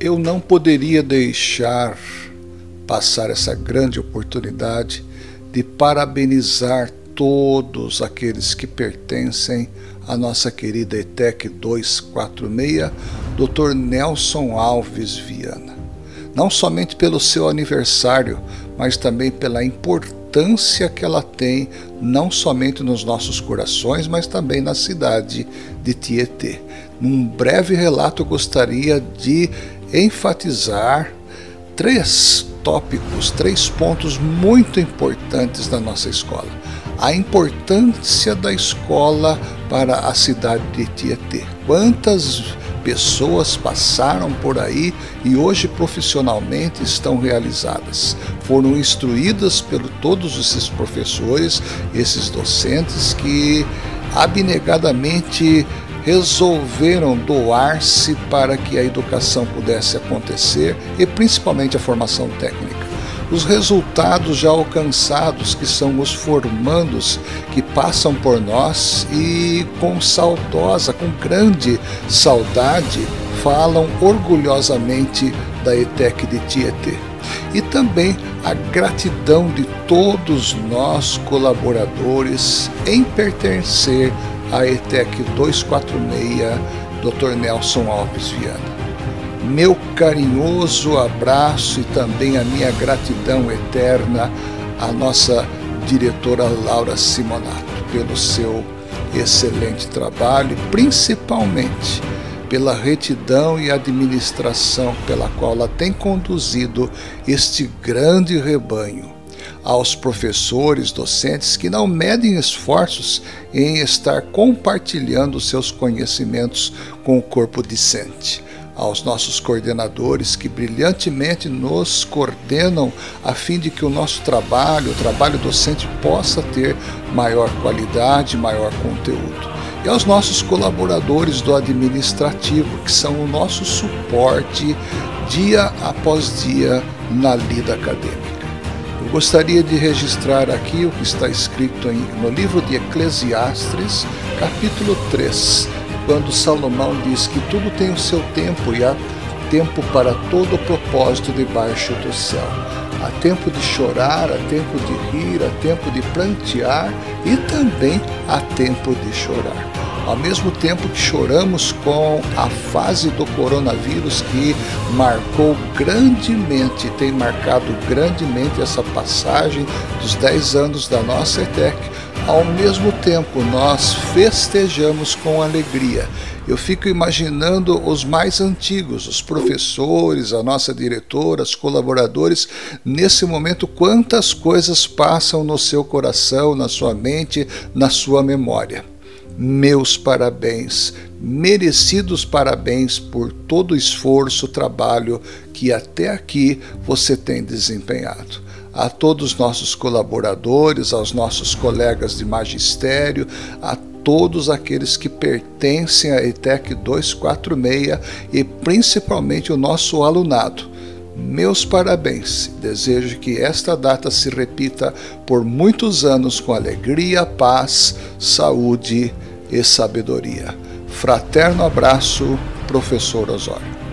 eu não poderia deixar passar essa grande oportunidade de parabenizar todos aqueles que pertencem à nossa querida ETEC 246, Dr. Nelson Alves Viana. Não somente pelo seu aniversário, mas também pela importância que ela tem, não somente nos nossos corações, mas também na cidade de Tietê. Num breve relato, eu gostaria de enfatizar três tópicos, três pontos muito importantes da nossa escola. A importância da escola para a cidade de Tietê. Quantas pessoas passaram por aí e hoje profissionalmente estão realizadas. Foram instruídas por todos esses professores, esses docentes que abnegadamente resolveram doar-se para que a educação pudesse acontecer e principalmente a formação técnica. Os resultados já alcançados, que são os formandos que passam por nós e com saudosa, com grande saudade, falam orgulhosamente da ETEC de Tietê. E também a gratidão de todos nós colaboradores em pertencer a ETEC 246, Dr. Nelson Alves Viana. Meu carinhoso abraço e também a minha gratidão eterna à nossa diretora Laura Simonato pelo seu excelente trabalho, principalmente pela retidão e administração pela qual ela tem conduzido este grande rebanho aos professores, docentes que não medem esforços em estar compartilhando seus conhecimentos com o corpo discente aos nossos coordenadores que brilhantemente nos coordenam a fim de que o nosso trabalho, o trabalho docente, possa ter maior qualidade, maior conteúdo. E aos nossos colaboradores do administrativo, que são o nosso suporte dia após dia na lida acadêmica. Eu gostaria de registrar aqui o que está escrito no livro de Eclesiastes, capítulo 3, quando Salomão diz que tudo tem o seu tempo e há tempo para todo o propósito debaixo do céu. Há tempo de chorar, há tempo de rir, há tempo de plantear e também há tempo de chorar. Ao mesmo tempo que choramos com a fase do coronavírus que marcou grandemente, tem marcado grandemente essa passagem dos 10 anos da nossa ETEC, ao mesmo tempo nós festejamos com alegria. Eu fico imaginando os mais antigos, os professores, a nossa diretora, os colaboradores, nesse momento, quantas coisas passam no seu coração, na sua mente, na sua memória. Meus parabéns, merecidos parabéns por todo o esforço, trabalho que até aqui você tem desempenhado a todos os nossos colaboradores, aos nossos colegas de magistério, a todos aqueles que pertencem à ETEC 246 e principalmente o nosso alunado. Meus parabéns. Desejo que esta data se repita por muitos anos com alegria, paz, saúde e sabedoria. Fraterno abraço, professor Osório.